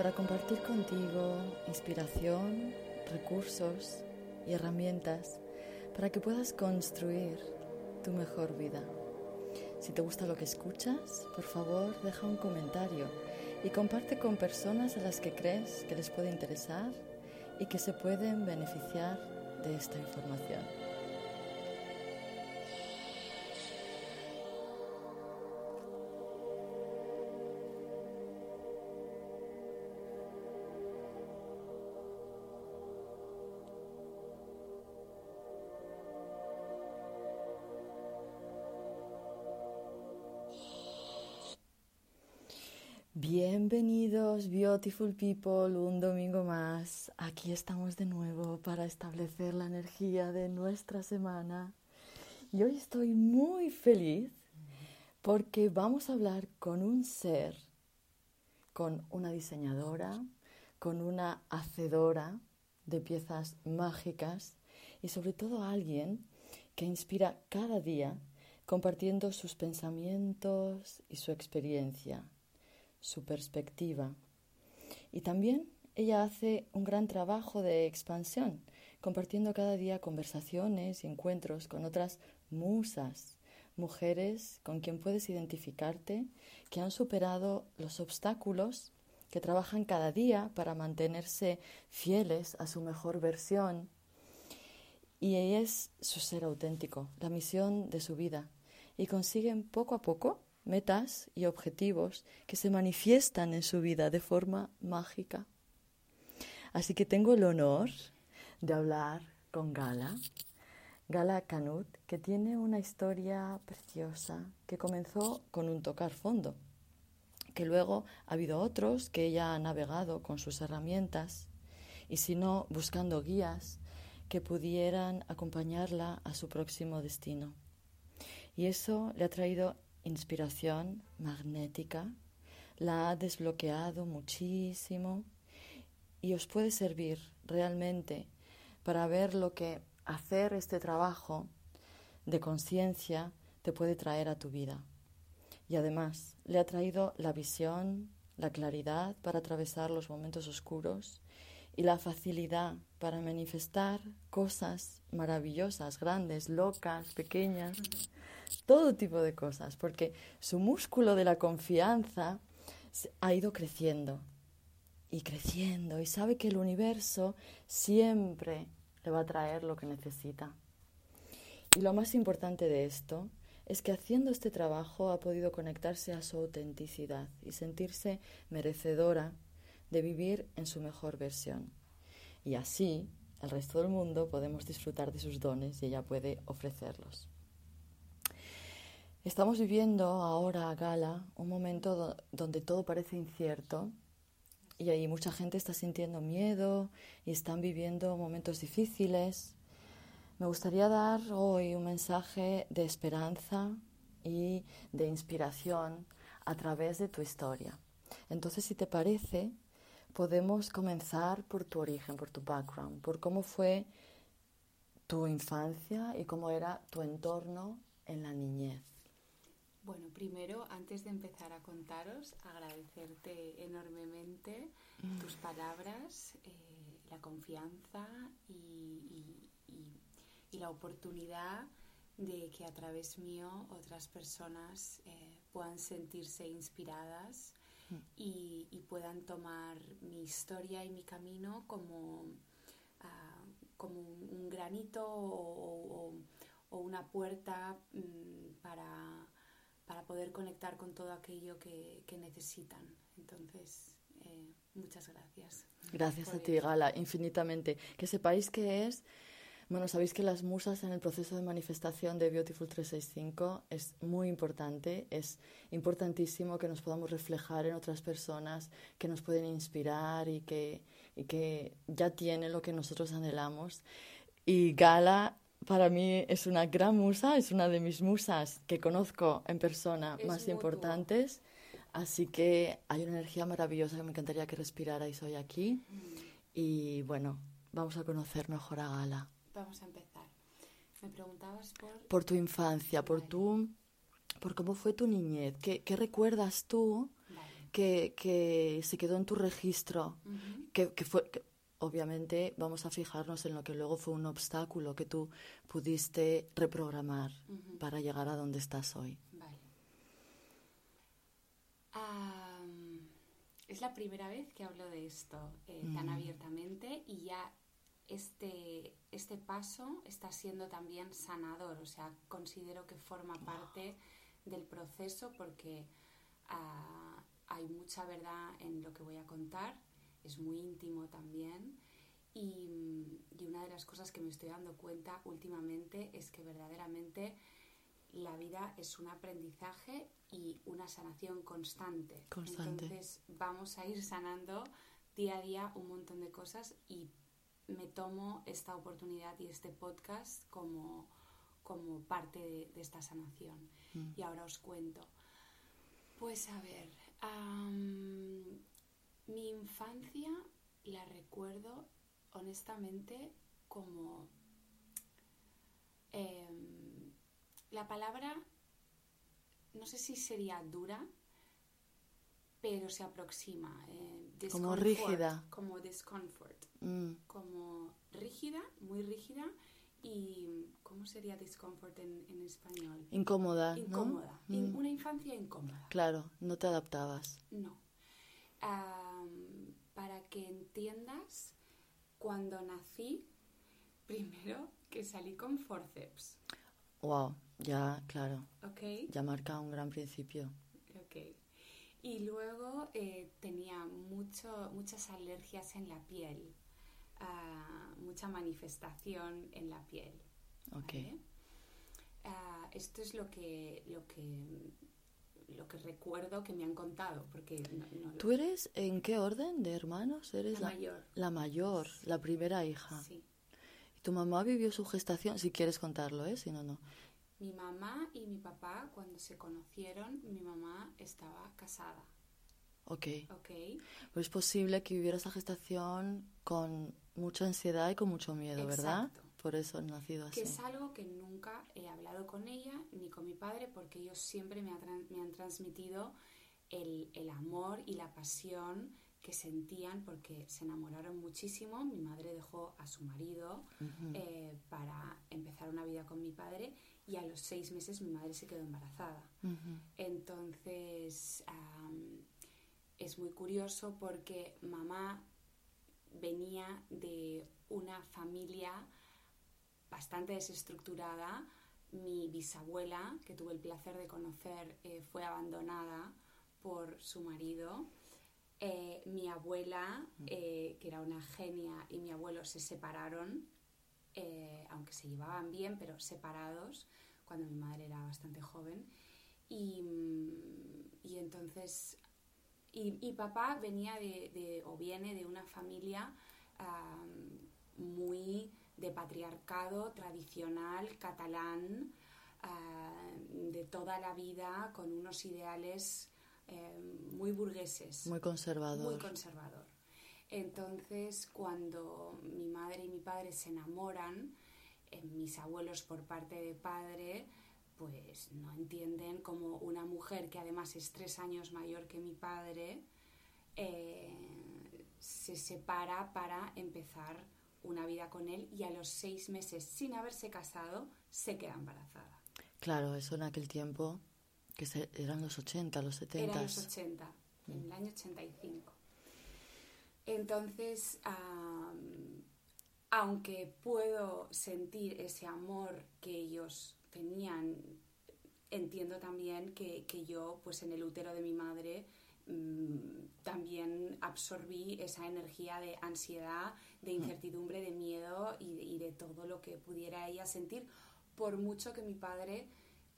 Para compartir contigo inspiración, recursos y herramientas para que puedas construir tu mejor vida. Si te gusta lo que escuchas, por favor deja un comentario y comparte con personas a las que crees que les puede interesar y que se pueden beneficiar de esta información. Bienvenidos, beautiful people, un domingo más. Aquí estamos de nuevo para establecer la energía de nuestra semana. Y hoy estoy muy feliz porque vamos a hablar con un ser, con una diseñadora, con una hacedora de piezas mágicas y sobre todo alguien que inspira cada día compartiendo sus pensamientos y su experiencia su perspectiva. Y también ella hace un gran trabajo de expansión, compartiendo cada día conversaciones y encuentros con otras musas, mujeres con quien puedes identificarte, que han superado los obstáculos, que trabajan cada día para mantenerse fieles a su mejor versión. Y ella es su ser auténtico, la misión de su vida, y consiguen poco a poco metas y objetivos que se manifiestan en su vida de forma mágica. Así que tengo el honor de hablar con Gala, Gala Canut, que tiene una historia preciosa que comenzó con un tocar fondo, que luego ha habido otros que ella ha navegado con sus herramientas y si no buscando guías que pudieran acompañarla a su próximo destino. Y eso le ha traído inspiración magnética, la ha desbloqueado muchísimo y os puede servir realmente para ver lo que hacer este trabajo de conciencia te puede traer a tu vida. Y además le ha traído la visión, la claridad para atravesar los momentos oscuros y la facilidad para manifestar cosas maravillosas, grandes, locas, pequeñas todo tipo de cosas, porque su músculo de la confianza ha ido creciendo y creciendo y sabe que el universo siempre le va a traer lo que necesita. Y lo más importante de esto es que haciendo este trabajo ha podido conectarse a su autenticidad y sentirse merecedora de vivir en su mejor versión. Y así el resto del mundo podemos disfrutar de sus dones y ella puede ofrecerlos. Estamos viviendo ahora, Gala, un momento donde todo parece incierto y ahí mucha gente está sintiendo miedo y están viviendo momentos difíciles. Me gustaría dar hoy un mensaje de esperanza y de inspiración a través de tu historia. Entonces, si te parece, podemos comenzar por tu origen, por tu background, por cómo fue tu infancia y cómo era tu entorno en la niñez. Bueno, primero, antes de empezar a contaros, agradecerte enormemente tus palabras, eh, la confianza y, la oportunidad de que a través mío otras personas eh, puedan sentirse inspiradas y, puedan tomar mi historia y mi camino como, ah, como un, granito o, una puerta mm, para para poder conectar con todo aquello que, necesitan. Entonces, eh, Muchas gracias. Gracias a ti. Gala, infinitamente. Que sepáis que es, bueno, sabéis que las musas en el proceso de manifestación de Beautiful 365 es muy importante, es importantísimo que nos podamos reflejar en otras personas que nos pueden inspirar y que, y que ya tienen lo que nosotros anhelamos. Y Gala para mí es una gran musa, es una de mis musas que conozco en persona Es más importantes. Así que hay una energía maravillosa que me encantaría que respirarais hoy aquí. Y bueno, vamos a conocer mejor a Gala. Vamos a empezar. Me preguntabas por... Por tu infancia, por Vale. tu, por cómo fue tu niñez. ¿Qué, qué recuerdas tú Vale. que, que se quedó en tu registro? Que, que fue, que obviamente vamos a fijarnos en lo que luego fue un obstáculo que tú pudiste reprogramar para llegar a donde estás hoy. Vale. Es la primera vez que hablo de esto eh, tan Mm. abiertamente y ya este, este paso está siendo también sanador, o sea, considero que forma parte del proceso porque ah, hay mucha verdad en lo que voy a contar, es muy íntimo también y, y una de las cosas que me estoy dando cuenta últimamente es que verdaderamente la vida es un aprendizaje y una sanación constante. Constante. Entonces vamos a ir sanando día a día un montón de cosas y me tomo esta oportunidad y este podcast como, como parte de, de esta sanación. Mm. Y ahora os cuento. Pues a ver, mi infancia la recuerdo honestamente como... em, la palabra, no sé si sería dura, pero se aproxima. eh, Como rígida. Como discomfort. Mm, Como rígida, muy rígida. ¿Y cómo sería discomfort en, en español? Incómoda, ¿no? Incómoda. In- Mm, una infancia incómoda. Claro, no te adaptabas. No. Para que entiendas, cuando nací, primero que salí con forceps, Wow, ya, claro, ¿ok? ya marca un gran principio. Ok. Y luego eh, tenía mucho, muchas alergias en la piel, ah, mucha manifestación en la piel. Ok. ¿vale? Ah, esto es lo que, lo que lo que recuerdo que me han contado, porque no, ¿Tú eres en qué orden de hermanos? Eres la mayor. la mayor, la primera hija. Sí. ¿Y tu mamá vivió su gestación? Si quieres contarlo, ¿eh? Si no, no. Mi mamá y mi papá, cuando se conocieron, mi mamá estaba casada, Ok. ¿ok? Pues es posible que viviera esa gestación con mucha ansiedad y con mucho miedo, ¿verdad? Exacto. Por eso has nacido así. Que es algo que nunca he hablado con ella ni con mi padre porque ellos siempre me, ha me han transmitido el, el amor y la pasión que sentían porque se enamoraron muchísimo. Mi madre dejó a su marido Ujú. eh, para empezar una vida con mi padre y a los seis meses mi madre se quedó embarazada. Ujú. Entonces am, es muy curioso porque mamá venía de una familia bastante desestructurada. Mi bisabuela, que tuve el placer de conocer, eh, fue abandonada por su marido. Eh, mi abuela, eh, que era una genia, y mi abuelo se separaron, aunque se llevaban bien, pero separados, cuando mi madre era bastante joven. Y, mm, y entonces, y, y papá venía de, de- o viene de una familia am, muy de patriarcado tradicional catalán, de toda la vida, con unos ideales eh, muy burgueses Muy conservador. muy conservador. Entonces, cuando mi madre y mi padre se enamoran, eh, mis abuelos por parte de padre, pues no entienden cómo una mujer que además es tres años mayor que mi padre, eh, se separa para empezar una vida con él y a los seis meses, sin haberse casado, se queda embarazada. Claro, eso en aquel tiempo, que se- eran los 80, los 70. Eran los 80, en el año 85. Entonces, aunque puedo sentir ese amor que ellos tenían, entiendo también que, que yo, pues en el útero de mi madre, mm, también absorbí esa energía de ansiedad, de incertidumbre, de miedo y de, y de todo lo que pudiera ella sentir, por mucho que mi padre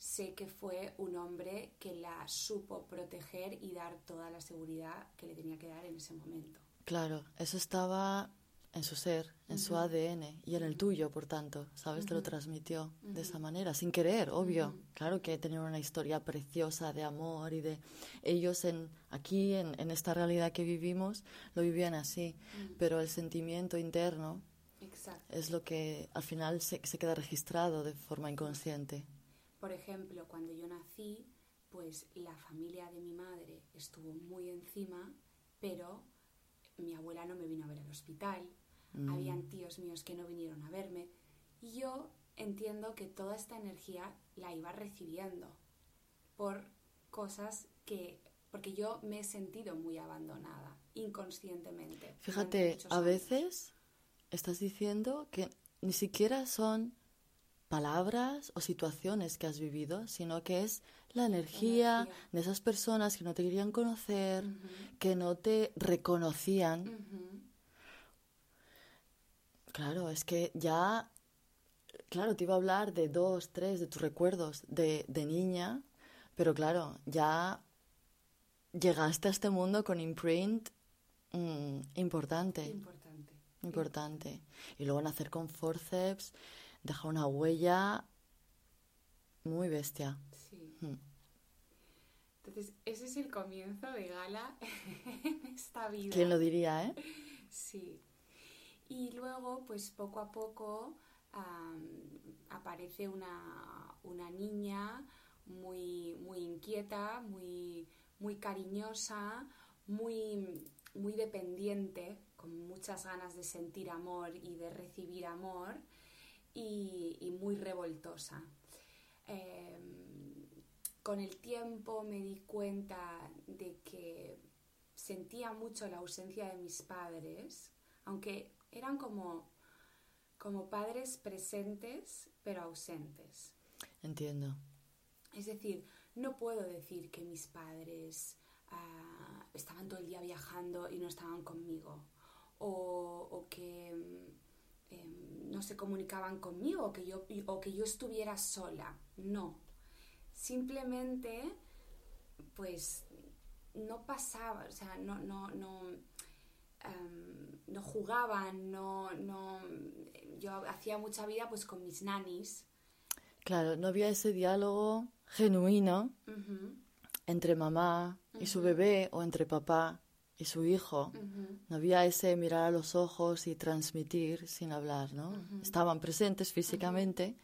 sé que fue un hombre que la supo proteger y dar toda la seguridad que le tenía que dar en ese momento. Claro, eso estaba en su ser, en su ADN y en el tuyo, por tanto, ¿sabes? Te lo transmitió de esa manera, sin querer, obvio. Claro que tenían una historia preciosa de amor y de ellos en aquí, en, en esta realidad que vivimos, lo vivían así, pero el sentimiento interno Exacto. es lo que al final se, se queda registrado de forma inconsciente. Por ejemplo, cuando yo nací, pues la familia de mi madre estuvo muy encima, pero mi abuela no me vino a ver al hospital, habían tíos míos que no vinieron a verme, y yo entiendo que toda esta energía la iba recibiendo por cosas que, porque yo me he sentido muy abandonada, inconscientemente. Fíjate, a veces estás diciendo que ni siquiera son palabras o situaciones que has vivido, sino que es la energía, energía. de esas personas que no te querían conocer, que no te reconocían. Claro, es que ya, claro, te iba a hablar de dos, tres, de tus recuerdos de, de niña, pero claro, ya llegaste a este mundo con imprint mm, importante. Importante. Importante. Y luego nacer con forceps deja una huella muy bestia. Sí. Mm. Entonces, ese es el comienzo de Gala en esta vida. ¿Quién lo diría, eh? Sí. Y luego, pues poco a poco aparece una, una niña muy, muy inquieta, muy, muy cariñosa, muy, muy dependiente, con muchas ganas de sentir amor y de recibir amor, y, y muy revoltosa. Em, con el tiempo me di cuenta de que sentía mucho la ausencia de mis padres, aunque eran como, como padres presentes pero ausentes. Entiendo. Es decir, no puedo decir que mis padres ah, estaban todo el día viajando y no estaban conmigo, o, o que mm, em, no se comunicaban conmigo, o que, yo, o que yo estuviera sola. No. Simplemente, pues, no pasaba, o sea, no, no, no, em, no jugaban, no, no, yo hacía mucha vida pues con mis nanis. Claro, no había ese diálogo genuino entre mamá y su bebé o entre papá y su hijo. No había ese mirar a los ojos y transmitir sin hablar, ¿no? Estaban presentes físicamente,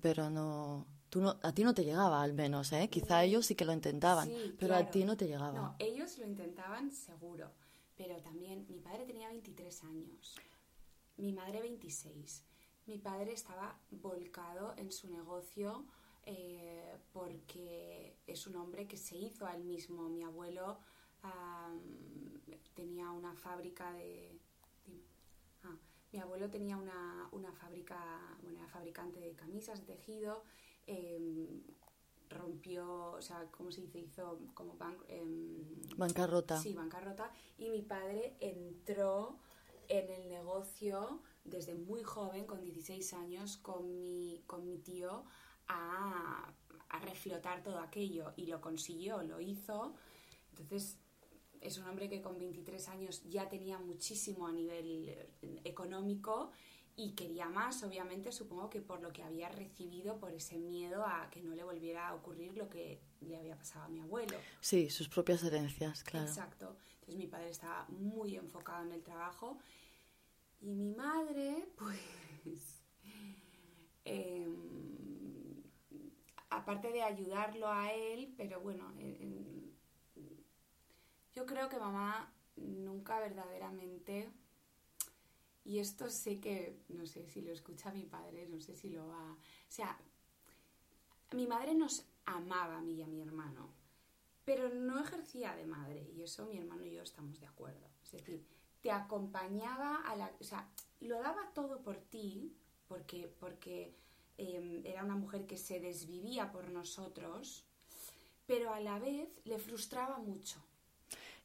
pero no, tú no, a ti no te llegaba al menos, ¿eh? Quizá ellos sí que lo intentaban, Sí, pero a ti no te llegaba. No, ellos lo intentaban seguro, pero también mi padre tenía 23 años, mi madre 26. Mi padre estaba volcado en su negocio eh, porque es un hombre que se hizo a él mismo. Mi abuelo tenía una fábrica de... Ah, mi abuelo tenía una, una fábrica, bueno, era fabricante de camisas, de tejido, em, rompió, o sea, ¿cómo se dice? Hizo como em, Bancarrota. Sí, bancarrota. Y mi padre entró en el negocio desde muy joven, con 16 años, con mi, con mi tío a, a reflotar todo aquello. Y lo consiguió, lo hizo. Entonces, es un hombre que con 23 años ya tenía muchísimo a nivel eh, económico y quería más, obviamente, supongo que por lo que había recibido, por ese miedo a que no le volviera a ocurrir lo que le había pasado a mi abuelo. Sí, sus propias herencias, claro. Exacto. Entonces mi padre estaba muy enfocado en el trabajo y mi madre, pues, em, aparte de ayudarlo a él, pero bueno, en- en- yo creo que mamá nunca verdaderamente, y esto sé que, no sé si lo escucha mi padre, no sé si lo va, o sea, mi madre nos amaba a mí y a mi hermano, pero no ejercía de madre y eso mi hermano y yo estamos de acuerdo. Es decir, te acompañaba a la... O sea, lo daba todo por ti porque, porque eh, era una mujer que se desvivía por nosotros, pero a la vez le frustraba mucho.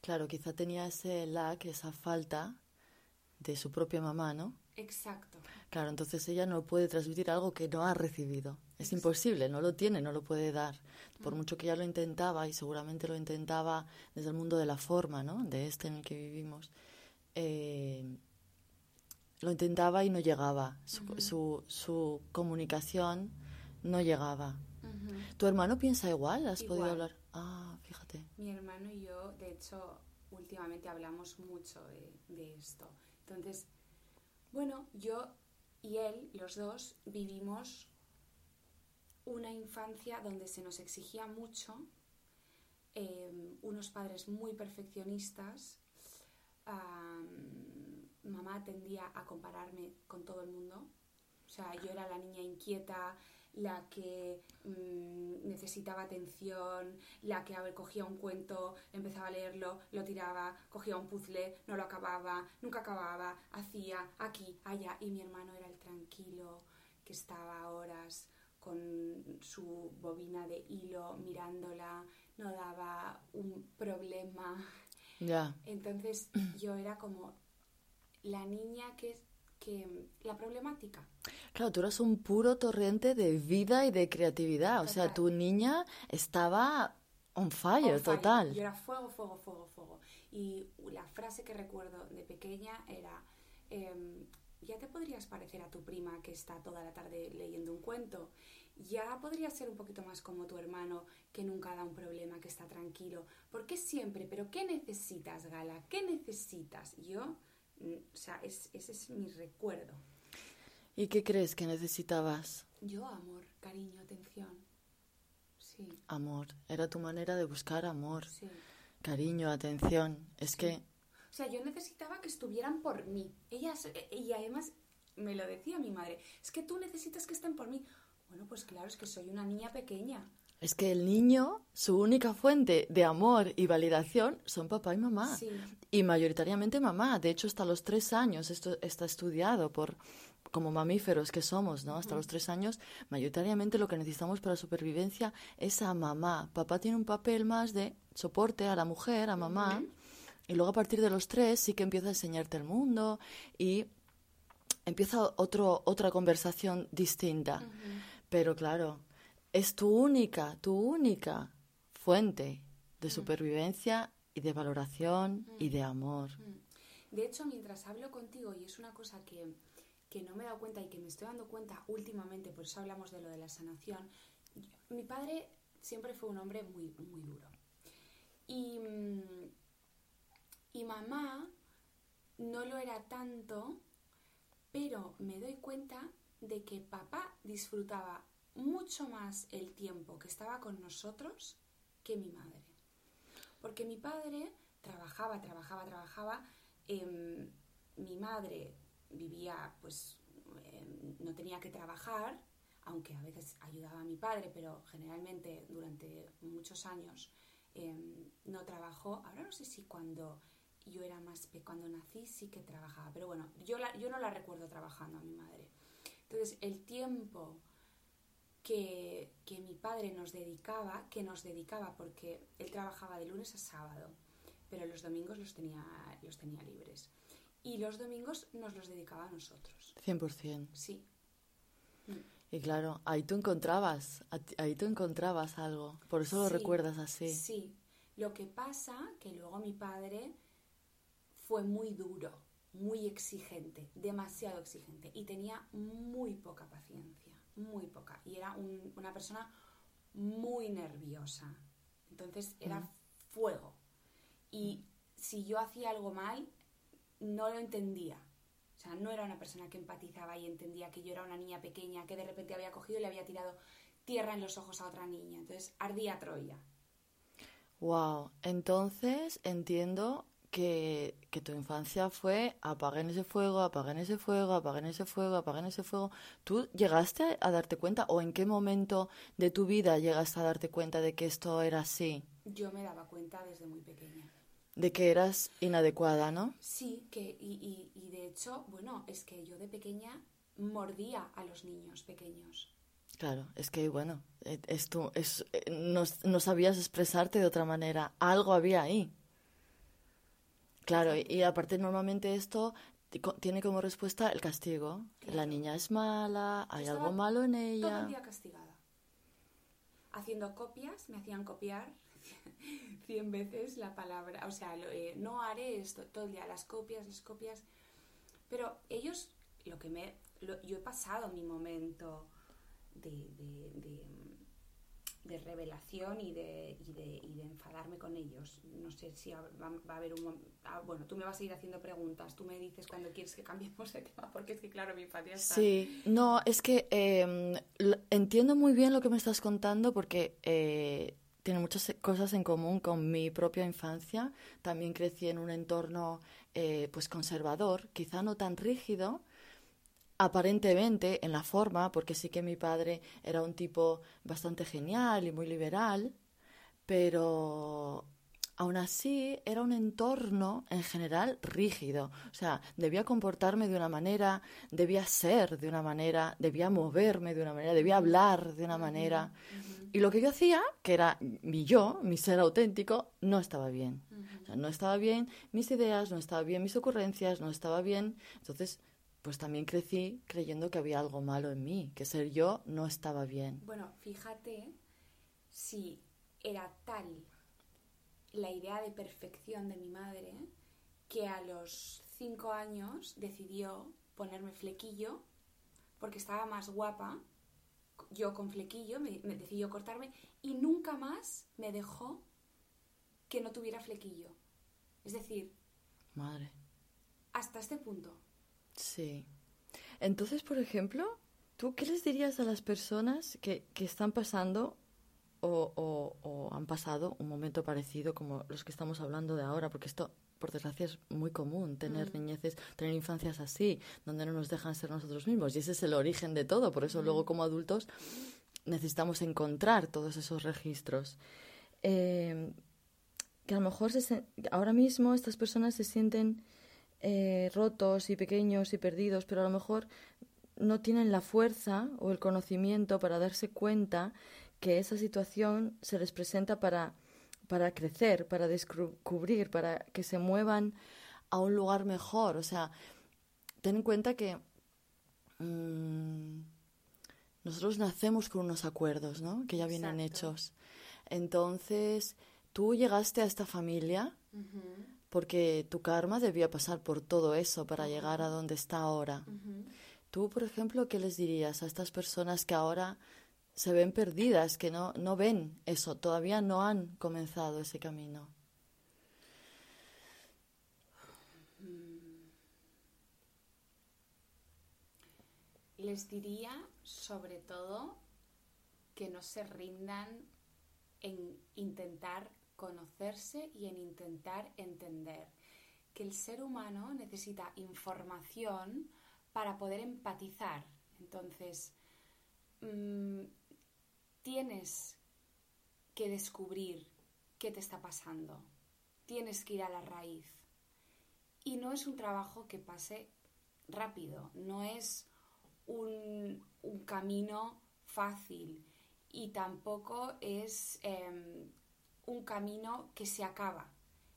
Claro, quizá tenía ese lack, esa falta de su propia mamá, ¿no? Exacto. Claro, entonces ella no puede transmitir algo que no ha recibido. Es imposible, no lo tiene, no lo puede dar. Por mucho que ella lo intentaba, y seguramente lo intentaba desde el mundo de la forma, ¿no? De este en el que vivimos. eh, lo intentaba y no llegaba. Su, su, su comunicación no llegaba. ¿Tu hermano piensa igual? ¿Has podido hablar? Ah, fíjate. Mi hermano y yo, de hecho, últimamente hablamos mucho de, de esto. Entonces, bueno, yo y él, los dos, vivimos una infancia donde se nos exigía mucho, eh, unos padres muy perfeccionistas, am, mamá tendía a compararme con todo el mundo, o sea, yo era la niña inquieta, la que mm, necesitaba atención, la que a ver, cogía un cuento, empezaba a leerlo, lo tiraba, cogía un puzzle, no lo acababa, nunca acababa, hacía aquí, allá, y mi hermano era el tranquilo que estaba horas con su bobina de hilo mirándola, no daba un problema. Entonces yo era como la niña que, que la problemática. Claro, tú eras un puro torrente de vida y de creatividad. O sea, tu niña estaba on fire, On fire. total. Yo era fuego, fuego, fuego, fuego. Y la frase que recuerdo de pequeña era, em, ya te podrías parecer a tu prima que está toda la tarde leyendo un cuento. Ya podrías ser un poquito más como tu hermano que nunca da un problema, que está tranquilo. ¿Por qué siempre? ¿Pero qué necesitas, Gala? ¿Qué necesitas? Yo, mm, o sea, es- ese es mi recuerdo. ¿Y qué crees que necesitabas? Yo, amor, cariño, atención. Sí, Amor. Era tu manera de buscar amor, sí. cariño, atención. Es que, O sea, yo necesitaba que estuvieran por mí. Ellas, eh, y además me lo decía mi madre, es que tú necesitas que estén por mí. Bueno, pues claro, es que soy una niña pequeña. es que el niño, su única fuente de amor y validación son papá y mamá. Sí. Y mayoritariamente mamá. De hecho, hasta los tres años, esto está estudiado por como mamíferos que somos, ¿no? Hasta los tres años, mayoritariamente lo que necesitamos para supervivencia es a mamá. Papá tiene un papel más de soporte a la mujer, a mamá. Y luego a partir de los tres sí que empieza a enseñarte el mundo y empieza otro, otra conversación distinta. Pero claro, es tu única, tu única fuente de supervivencia y de valoración y de amor. De hecho, mientras hablo contigo, y es una cosa que, que no me he dado cuenta y que me estoy dando cuenta últimamente, por eso hablamos de lo de la sanación, mi padre siempre fue un hombre muy, muy duro. Y, mm, y mamá no lo era tanto, pero me doy cuenta de que papá disfrutaba mucho más el tiempo que estaba con nosotros que mi madre. Porque mi padre trabajaba, trabajaba, trabajaba. em, mi madre vivía, pues, em, no tenía que trabajar, aunque a veces ayudaba a mi padre, pero generalmente durante muchos años em, no trabajó. Ahora no sé si cuando yo era más pe cuando nací sí que trabajaba, pero bueno, yo, la- yo no la recuerdo trabajando a mi madre. Entonces, el tiempo que, que mi padre nos dedicaba, que nos dedicaba porque él trabajaba de lunes a sábado, pero los domingos los tenía, los tenía libres. Y los domingos nos los dedicaba a nosotros. 100%. Sí. Y claro, ahí tú encontrabas, ahí tú encontrabas algo. Por eso lo recuerdas así. Sí. Lo que pasa que luego mi padre fue muy duro, muy exigente, demasiado exigente y tenía muy poca paciencia, muy poca. Y era un- una persona muy nerviosa. Entonces era fuego. Y si yo hacía algo mal, no lo entendía. O sea, no era una persona que empatizaba y entendía que yo era una niña pequeña que de repente había cogido y le había tirado tierra en los ojos a otra niña. Entonces ardía Troya. Wow. Entonces entiendo que, que tu infancia fue apaguen ese fuego, apaguen ese fuego, apaguen ese fuego, apaguen ese fuego. ¿Tú llegaste a darte cuenta o en qué momento de tu vida llegaste a darte cuenta de que esto era así? Yo me daba cuenta desde muy pequeña. De que eras inadecuada, ¿no? Sí, que, y, y, y de hecho, bueno, es que yo de pequeña mordía a los niños pequeños. Claro, es que bueno, eh, es eh, no, no sabías expresarte de otra manera. Algo había ahí. Claro, y, y aparte normalmente esto tiene como respuesta el castigo. La niña es mala, hay Estaba algo malo en Todo el ella. día castigada. Haciendo copias, me hacían copiar cien veces la palabra, o sea, eh, no haré esto todo el día, las copias, las copias. Pero ellos, lo que me, yo he pasado mi momento de, revelación y de, enfadarme con ellos. No sé si va, a haber un ah, bueno, tú me vas a ir haciendo preguntas, tú me dices cuando quieres que cambiemos de tema, porque es que claro, mi infancia está... Sí, no, es que l- entiendo muy bien lo que me estás contando porque eh, tiene muchas cosas en común con mi propia infancia. También crecí en un entorno eh, pues conservador, quizá no tan rígido, aparentemente en la forma, porque sí que mi padre era un tipo bastante genial y muy liberal, pero aún así era un entorno en general rígido. O sea, debía comportarme de una manera, debía ser de una manera, debía moverme de una manera, debía hablar de una manera. Y lo que yo hacía, que era mi yo, mi ser auténtico, no estaba bien. O sea, no estaba bien mis ideas, no estaba bien mis ocurrencias, no estaba bien. Entonces, pues también crecí creyendo que había algo malo en mí, que ser yo no estaba bien. Bueno, fíjate si era tal la idea de perfección de mi madre que a los cinco años decidió ponerme flequillo porque estaba más guapa yo con flequillo, me, me decidió cortarme y nunca más me dejó que no tuviera flequillo. Es decir, Madre. hasta este punto. Sí. Entonces, por ejemplo, ¿tú qué les dirías a las personas que, que están pasando o, o- o han pasado un momento parecido como los que estamos hablando de ahora? Porque esto, por desgracia, es muy común, tener niñeces, tener infancias así, donde no nos dejan ser nosotros mismos. Y ese es el origen de todo. Por eso luego, como adultos, necesitamos encontrar todos esos registros. Eh, que a lo mejor se ahora mismo estas personas se sienten eh, rotos y pequeños y perdidos, pero a lo mejor no tienen la fuerza o el conocimiento para darse cuenta que esa situación se les presenta para, para crecer, para descubrir, para que se muevan a un lugar mejor. O sea, ten en cuenta que mm, nosotros nacemos con unos acuerdos, ¿no? Que ya vienen Exacto. hechos. Entonces, tú llegaste a esta familia porque tu karma debía pasar por todo eso para llegar a donde está ahora. Tú, por ejemplo, ¿qué les dirías a estas personas que ahora se ven perdidas, que no, no ven eso, todavía no han comenzado ese camino? Les diría, sobre todo, que no se rindan en intentar conocerse y en intentar entender que el ser humano necesita información para poder empatizar. Entonces, mm, tienes que descubrir qué te está pasando. Tienes que ir a la raíz. Y no es un trabajo que pase rápido, no es un, camino fácil y tampoco es em, un camino que se acaba.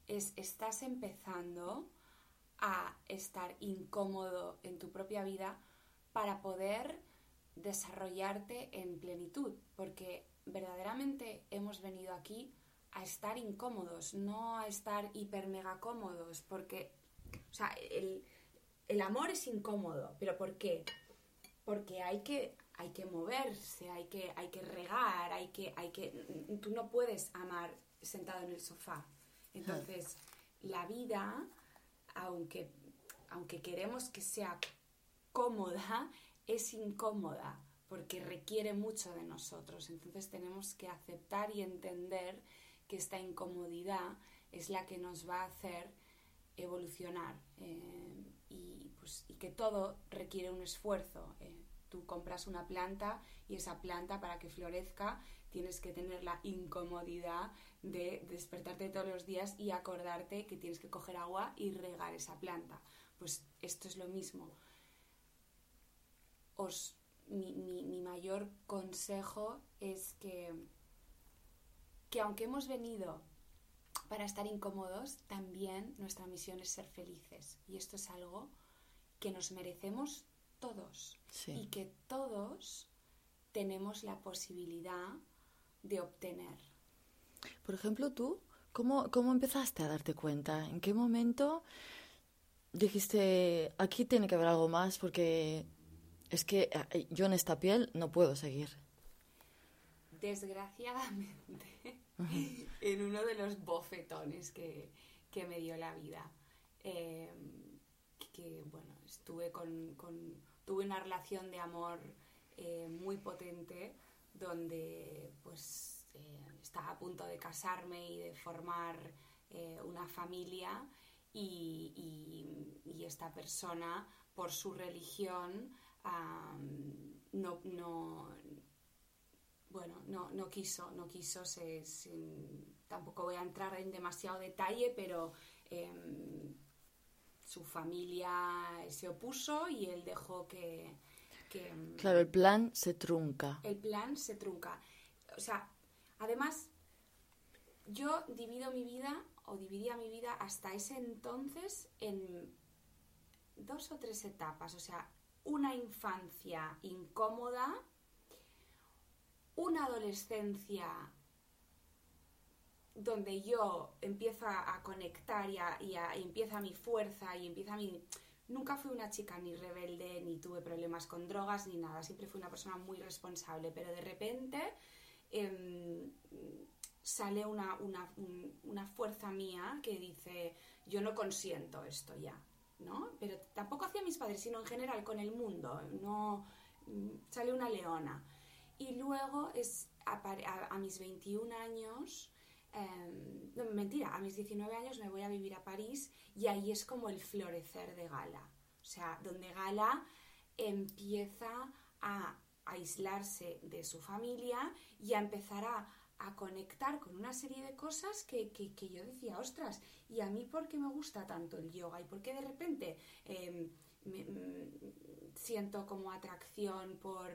Es, estás empezando a estar incómodo en tu propia vida para poder desarrollarte en plenitud, porque verdaderamente hemos venido aquí a estar incómodos, no a estar hiper mega cómodos, porque o sea, el, el amor es incómodo, pero ¿por qué? Porque hay que, hay que moverse, hay que, hay que regar, hay que, hay que. Tú no puedes amar sentado en el sofá. Entonces, la vida, aunque, aunque queremos que sea cómoda, es incómoda porque requiere mucho de nosotros. Entonces tenemos que aceptar y entender que esta incomodidad es la que nos va a hacer evolucionar eh, y, pues, y que todo requiere un esfuerzo. eh. Tú compras una planta y esa planta para que florezca tienes que tener la incomodidad de despertarte todos los días y acordarte que tienes que coger agua y regar esa planta. Pues esto es lo mismo. Os, mi, mi- mi mayor consejo es que, que aunque hemos venido para estar incómodos, también nuestra misión es ser felices. Y esto es algo que nos merecemos todos Sí. y que todos tenemos la posibilidad de obtener. Por ejemplo, tú, ¿cómo, ¿cómo empezaste a darte cuenta? ¿En qué momento dijiste, aquí tiene que haber algo más porque es que eh, yo en esta piel no puedo seguir? Desgraciadamente, en uno de los bofetones que, que me dio la vida, eh, que bueno, estuve con, con- tuve una relación de amor eh, muy potente donde pues eh, estaba a punto de casarme y de formar eh, una familia y, y- y esta persona por su religión no, no, bueno, no, no quiso, no quiso, se, se- tampoco voy a entrar en demasiado detalle, pero em, su familia se opuso y él dejó que, que, em, Claro, el plan se trunca. el plan se trunca. O sea, además, yo divido mi vida, o dividía mi vida hasta ese entonces en dos o tres etapas. O sea, una infancia incómoda, una adolescencia donde yo empiezo a, conectar y, a- a- empieza mi fuerza y empieza mi... Nunca fui una chica ni rebelde, ni tuve problemas con drogas, ni nada. Siempre fui una persona muy responsable, pero de repente em, sale una, una- un- una fuerza mía que dice, yo no consiento esto ya, ¿no? Pero tampoco hacia mis padres, sino en general con el mundo. No, mm, sale una leona. Y luego es a, a mis 21 años, em, no, mentira, a mis 19 años me voy a vivir a París y ahí es como el florecer de Gala. O sea, donde Gala empieza a aislarse de su familia y a empezar a, a conectar con una serie de cosas que, que- que yo decía, ostras, ¿y a mí por qué me gusta tanto el yoga? ¿Y por qué de repente em, me- mm, siento como atracción por,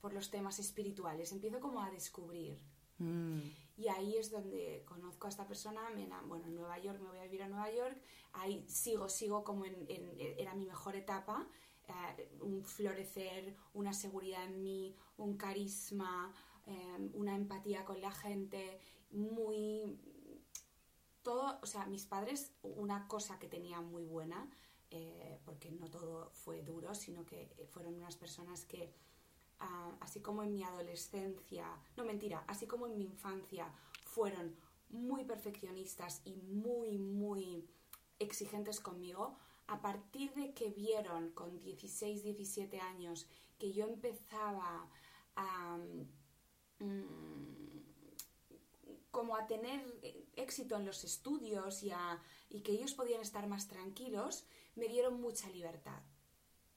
por los temas espirituales? Empiezo como a descubrir. Mm, Y ahí es donde conozco a esta persona, me bueno, en Nueva York, me voy a vivir a Nueva York, ahí sigo, sigo como en, en- era mi mejor etapa, eh, un florecer, una seguridad en mí, un carisma, eh, una empatía con la gente, muy... Todo, o sea, mis padres, una cosa que tenían muy buena, eh, porque no todo fue duro, sino que fueron unas personas que ah, así como en mi adolescencia, no mentira, así como en mi infancia fueron muy perfeccionistas y muy, muy exigentes conmigo, a partir de que vieron con 16, 17 años que yo empezaba a... mm, como a tener éxito en los estudios y, a- y que ellos podían estar más tranquilos, me dieron mucha libertad.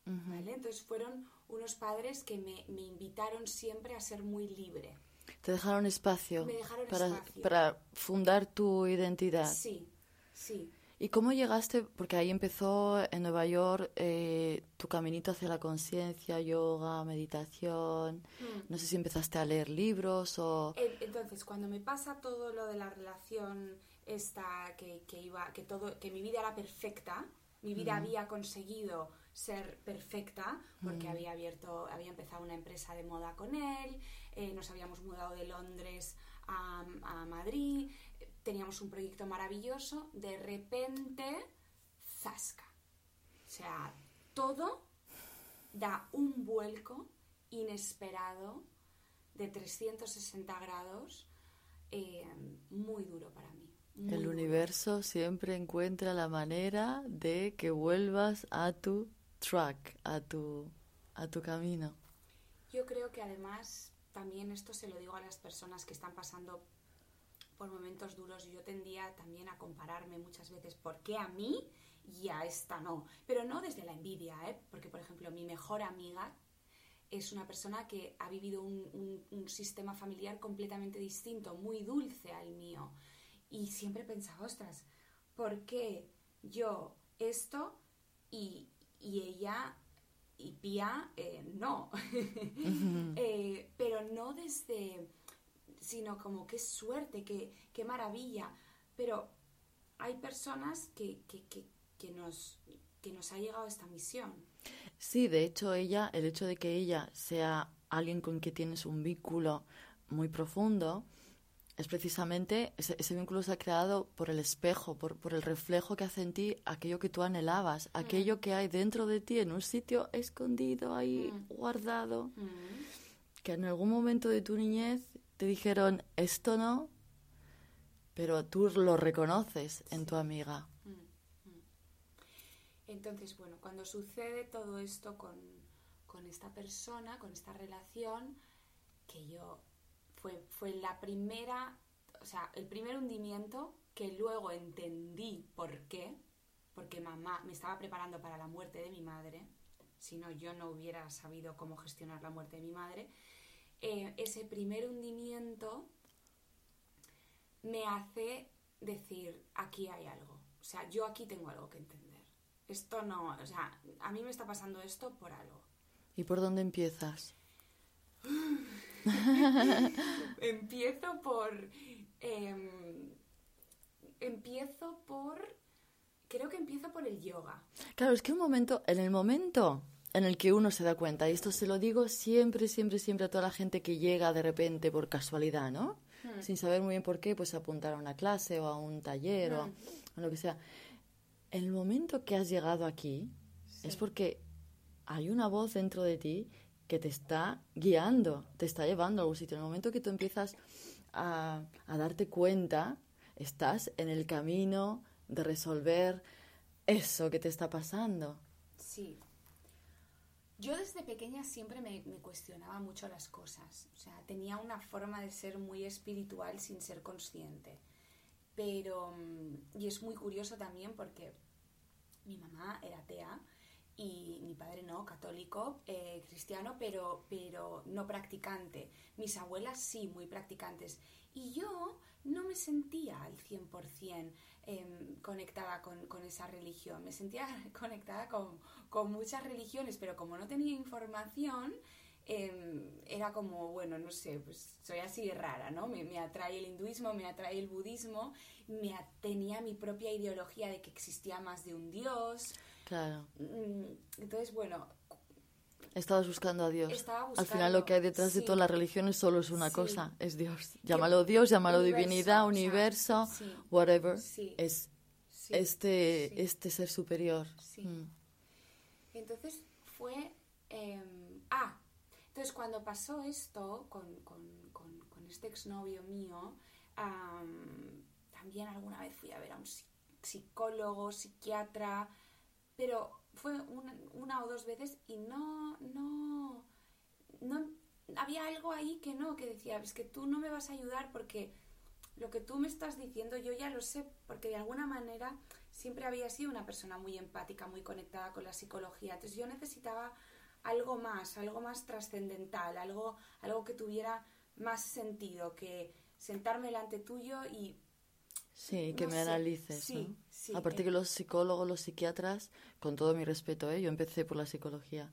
¿vale? Entonces fueron unos padres que me, me invitaron siempre a ser muy libre. Te dejaron espacio, Me dejaron para, espacio. para fundar tu identidad. Sí, sí. ¿Y cómo llegaste? Porque ahí empezó en Nueva York eh, tu caminito hacia la conciencia, yoga, meditación. Mm. No sé si empezaste a leer libros o... En- Entonces, cuando me pasa todo lo de la relación esta, que, que iba, que todo, que mi vida era perfecta, mi vida había conseguido ser perfecta, porque había abierto, había empezado una empresa de moda con él, eh, nos habíamos mudado de Londres a, a Madrid, teníamos un proyecto maravilloso, de repente, zasca. O sea, todo da un vuelco inesperado de 360 grados eh, muy duro para mí. El duro. universo siempre encuentra la manera de que vuelvas a tu track, a tu, a tu camino. Yo creo que además también esto se lo digo a las personas que están pasando por momentos duros. Yo tendía también a compararme muchas veces por qué a mí y a esta no. Pero no desde la envidia, ¿eh? porque por ejemplo mi mejor amiga es una persona que ha vivido un, un- un sistema familiar completamente distinto, muy dulce al mío. Y siempre pensaba, ostras, ¿por qué yo esto y, y ella y Pía eh, no? Eh, pero no desde, sino como qué suerte, qué, qué maravilla. Pero hay personas que, que, que, que nos, que nos ha llegado esta misión. Sí, de hecho ella, el hecho de que ella sea alguien con quien tienes un vínculo muy profundo, es precisamente, ese, ese vínculo se ha creado por el espejo, por, por el reflejo que hace en ti aquello que tú anhelabas, aquello que hay dentro de ti en un sitio escondido ahí, guardado, que en algún momento de tu niñez te dijeron, esto no, pero tú lo reconoces en tu amiga. Entonces, bueno, cuando sucede todo esto con, con esta persona, con esta relación, que yo fue, fue la primera, o sea, el primer hundimiento que luego entendí por qué, porque mamá me estaba preparando para la muerte de mi madre, si no yo no hubiera sabido cómo gestionar la muerte de mi madre, eh, ese primer hundimiento me hace decir, aquí hay algo, o sea, yo aquí tengo algo que entender. Esto no, o sea, a mí me está pasando esto por algo. ¿Y por dónde empiezas? Empiezo por. em, empiezo por. Creo que empiezo por el yoga. Claro, es que un momento, en el momento en el que uno se da cuenta, y esto se lo digo siempre, siempre, siempre a toda la gente que llega de repente por casualidad, ¿no? Sin saber muy bien por qué, pues apuntar a una clase o a un taller o a, a lo que sea. El momento que has llegado aquí es porque hay una voz dentro de ti que te está guiando, te está llevando a algún sitio. En el momento que tú empiezas a, a darte cuenta, estás en el camino de resolver eso que te está pasando. Sí. Yo desde pequeña siempre me, cuestionaba mucho las cosas. O sea, tenía una forma de ser muy espiritual sin ser consciente. Pero, mm, y es muy curioso también porque mi mamá era atea y mi padre no, católico, eh, cristiano, pero, pero no practicante. Mis abuelas sí, muy practicantes. Y yo no me sentía al 100% em, conectada con, con esa religión. Me sentía conectada con, con muchas religiones, pero como no tenía información, em, era como, bueno, no sé, pues soy así rara, ¿no? Me, me atrae el hinduismo, me atrae el budismo, me tenía mi propia ideología de que existía más de un dios. Claro. Mm, Entonces, bueno, Estabas buscando a Dios. Al final lo que hay detrás de buscando, todas las sí. religiones solo es una Sí. cosa, es Dios. Llámalo Dios, llámalo Universo, divinidad, o sea, universo, sí. whatever. Sí. Es sí, este, sí. este ser superior. Sí. Mm. Entonces fue... eh, ah, entonces cuando pasó esto con, con, con, con este exnovio mío, am, también alguna vez fui a ver a un psi- psicólogo, psiquiatra, pero fue una, o dos veces y no, no, no, había algo ahí que no, que decía, es que tú no me vas a ayudar porque lo que tú me estás diciendo yo ya lo sé, porque de alguna manera siempre había sido una persona muy empática, muy conectada con la psicología. Entonces yo necesitaba algo más, algo más trascendental, algo, algo que tuviera más sentido, que sentarme delante tuyo y Sí, que No me sé, analices. sí, ¿no? sí, Aparte eh. que los psicólogos, los psiquiatras, con todo mi respeto, ¿eh? yo empecé por la psicología,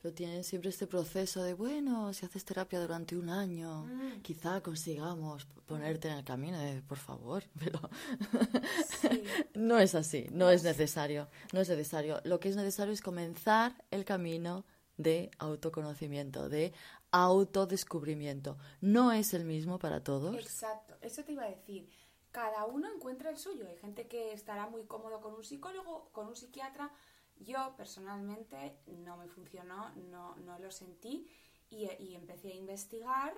pero tienen siempre este proceso de, bueno, si haces terapia durante un año, Mm. quizá consigamos ponerte en el camino, de, por favor, pero Sí. no es así, no es necesario, no es necesario. Lo que es necesario es comenzar el camino de autoconocimiento, de autodescubrimiento. No es el mismo para todos. Exacto, eso te iba a decir. Cada uno encuentra el suyo. Hay gente que estará muy cómodo con un psicólogo, con un psiquiatra. Yo personalmente no me funcionó, no, no lo sentí y, empecé a investigar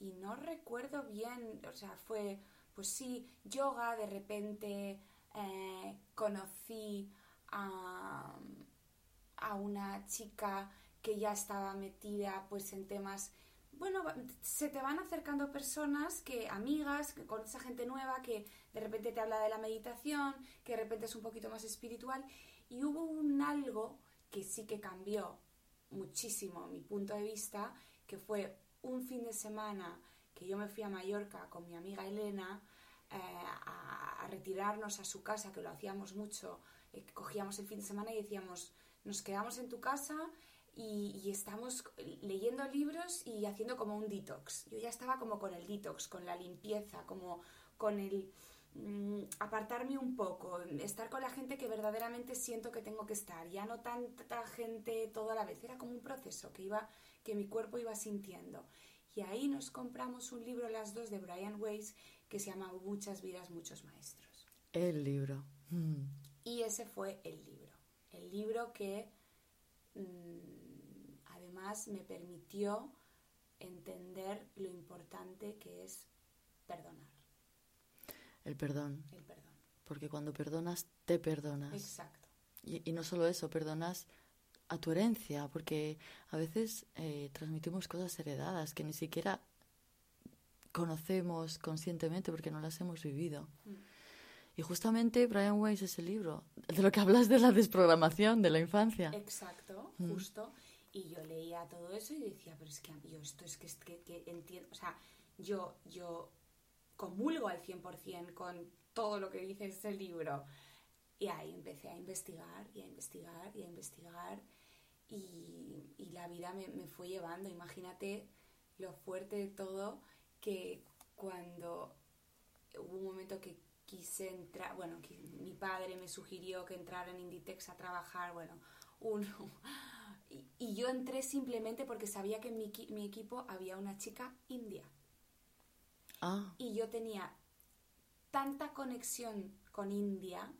y no recuerdo bien, o sea, fue, pues sí, yoga, de repente eh, conocí a, a una chica que ya estaba metida pues en temas bueno, se te van acercando personas que, amigas, que con esa gente nueva que de repente te habla de la meditación, que de repente es un poquito más espiritual, y hubo un algo que sí que cambió muchísimo mi punto de vista, que fue un fin de semana que yo me fui a Mallorca con mi amiga Elena eh, a, a retirarnos a su casa, que lo hacíamos mucho, eh, cogíamos el fin de semana y decíamos, nos quedamos en tu casa y, y estamos leyendo libros y haciendo como un detox. Yo ya estaba como con el detox, con la limpieza, como con el mm, apartarme un poco, estar con la gente que verdaderamente siento que tengo que estar, ya no tanta gente toda la vez, era como un proceso que iba que mi cuerpo iba sintiendo. Y ahí nos compramos un libro las dos de Brian Weiss que se llama Muchas vidas, muchos maestros. El libro. Mm. Y ese fue el libro. El libro que mm, me permitió entender lo importante que es perdonar. El perdón. El perdón. Porque cuando perdonas, te perdonas. Exacto. Y, y no solo eso, perdonas a tu herencia, porque a veces eh, transmitimos cosas heredadas que ni siquiera conocemos conscientemente porque no las hemos vivido. Mm. Y justamente Brian Weiss es el libro de lo que hablas de la desprogramación de la infancia. Exacto, Mm. justo. Y yo leía todo eso y decía, pero es que yo esto es que, es que, entiendo, o sea, yo, yo comulgo al 100% con todo lo que dice ese libro. Y ahí empecé a investigar y a investigar y a investigar y, la vida me, me fue llevando. Imagínate lo fuerte de todo que cuando hubo un momento que quise entrar, bueno, mi padre me sugirió que entrara en Inditex a trabajar, bueno, uno. Y, yo entré simplemente porque sabía que en mi, mi equipo había una chica india. Ah, Y yo tenía tanta conexión con India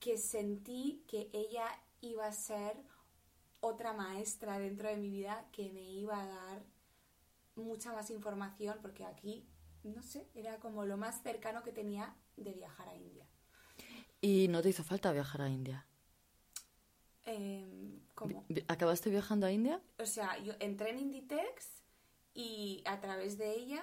que sentí que ella iba a ser otra maestra dentro de mi vida que me iba a dar mucha más información porque aquí, no sé, era como lo más cercano que tenía de viajar a India. y no te hizo falta viajar a India. Em, ¿Acabaste viajando a India? O sea, yo entré en Inditex y a través de ella,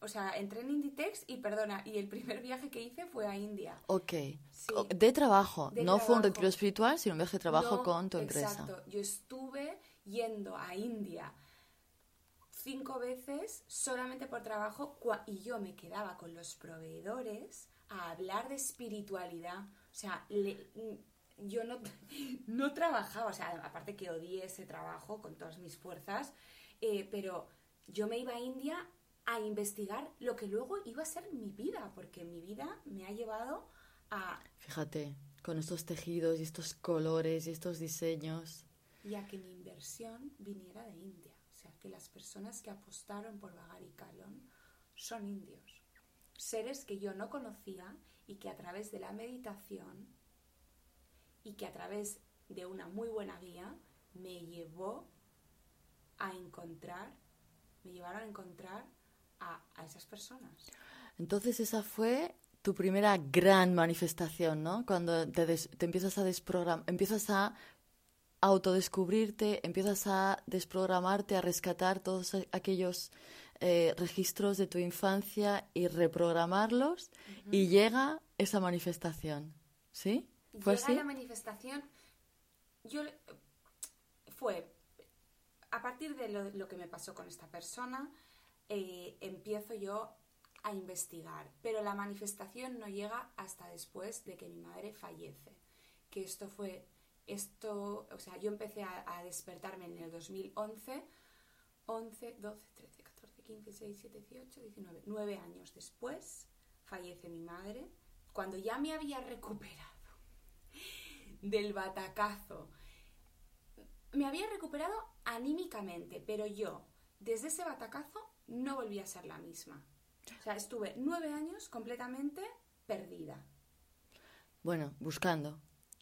o sea, entré en Inditex y perdona, y el primer viaje que hice fue a India. Ok. Sí. De trabajo. De no fue un retiro espiritual, sino un viaje de trabajo No, con tu empresa. Exacto. Yo estuve yendo a India cinco veces solamente por trabajo y yo me quedaba con los proveedores a hablar de espiritualidad. O sea, le- yo no, no trabajaba, o sea, aparte que odié ese trabajo con todas mis fuerzas, eh, pero yo me iba a India a investigar lo que luego iba a ser mi vida, porque mi vida me ha llevado a Fíjate, con estos tejidos y estos colores y estos diseños. y a que mi inversión viniera de India. O sea, que las personas que apostaron por Bagari Kalon son indios. Seres que yo no conocía y que a través de la meditación y que a través de una muy buena guía me llevó a encontrar, me llevaron a encontrar a, a esas personas. Entonces esa fue tu primera gran manifestación, ¿no? Cuando te, des- te empiezas a desprogramar, empiezas a autodescubrirte, empiezas a desprogramarte, a rescatar todos aquellos eh, registros de tu infancia y reprogramarlos y llega esa manifestación, ¿sí? ¿Fue Llega así? la manifestación, yo fue a partir de lo, lo que me pasó con esta persona, eh, empiezo yo a investigar, pero la manifestación no llega hasta después de que mi madre fallece, que esto fue, esto, o sea, yo empecé a, a despertarme en el 2011, 11, 12, 13, 14, 15, 16, 17, 18, 19, nueve años después fallece mi madre, cuando ya me había recuperado del batacazo. Me había recuperado anímicamente, pero yo, desde ese batacazo, no volví a ser la misma. O sea, estuve nueve años completamente perdida, Bueno, buscando.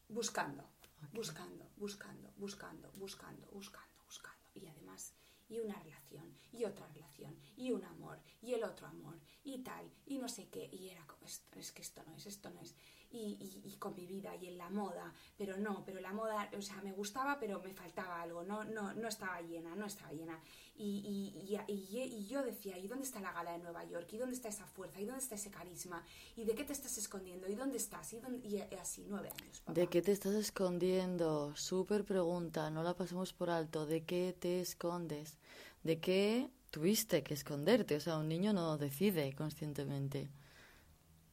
buscando, buscando, buscando, buscando, buscando, buscando, buscando. Y además, y una relación, y otra relación, y un amor, y el otro amor, y tal, y no sé qué. Y era como, esto, es que esto no es, esto no es. Y, con mi vida, y en la moda, pero no, pero la moda, o sea, me gustaba, pero me faltaba algo, no, no, no estaba llena, no estaba llena. Y, y, yo decía, ¿y dónde está la gala de Nueva York? ¿Y dónde está esa fuerza? ¿Y dónde está ese carisma? ¿Y de qué te estás escondiendo? ¿Y dónde estás? Y, y así, nueve años. papá. ¿De qué te estás escondiendo? Súper pregunta, no la pasemos por alto. ¿De qué te escondes? ¿De qué tuviste que esconderte? O sea, un niño no decide conscientemente.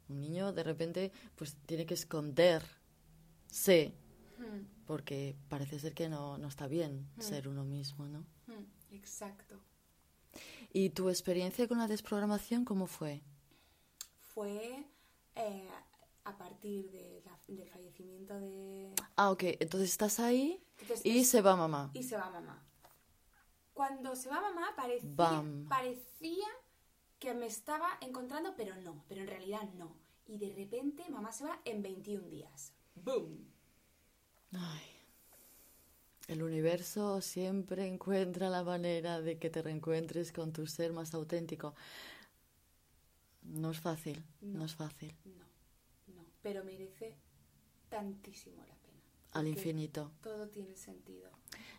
Un niño de repente pues tiene que esconderse Hmm, porque parece ser que no, no está bien ser uno mismo, ¿no? hmm, exacto. ¿Y tu experiencia con la desprogramación cómo fue? fue eh, a partir de la- del fallecimiento de... Ah, ok. Entonces estás ahí Entonces, y es- se va mamá. y se va mamá. Cuando se va mamá parecía, Bam. parecía que me estaba encontrando, pero no, pero en realidad no. Y de repente mamá se va en 21 días. ¡Boom! Ay. El universo siempre encuentra la manera de que te reencuentres con tu ser más auténtico. No es fácil, no, No. es fácil. No, no, pero merece tantísimo la pena. Al infinito. Todo tiene sentido.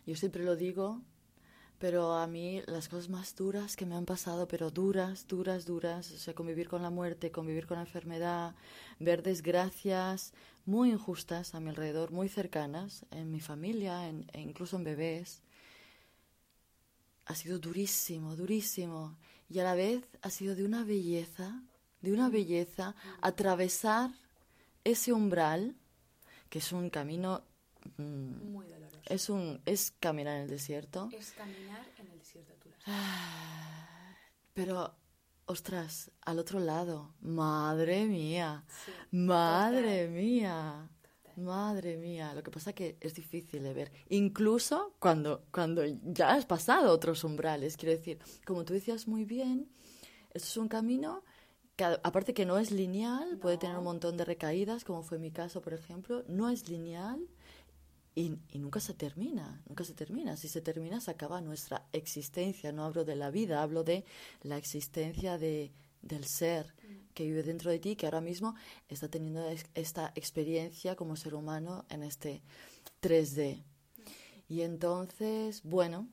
Yo siempre lo digo, pero a mí las cosas más duras que me han pasado, pero duras, duras, duras, o sea, convivir con la muerte, convivir con la enfermedad, ver desgracias muy injustas a mi alrededor, muy cercanas, en mi familia, en- e incluso en bebés, ha sido durísimo, durísimo. Y a la vez ha sido de una belleza, de una belleza, atravesar ese umbral, que es un camino... mm, Muy doloroso. es un es caminar en el desierto, Es caminar en el desierto, tú Ah. pero ostras, al otro lado, madre mía, Sí, madre mía, madre mía. Lo que pasa que es difícil de ver, incluso cuando cuando ya has pasado otros umbrales. Quiero decir, como tú decías muy bien, esto es un camino que aparte que no es lineal, puede tener un montón de recaídas, como fue mi caso, por ejemplo, no es lineal y, y nunca se termina, nunca se termina. Si se termina, se acaba nuestra existencia. No hablo de la vida, hablo de la existencia de, del ser que vive dentro de ti, que ahora mismo está teniendo es- esta experiencia como ser humano en este 3D. Y entonces, bueno,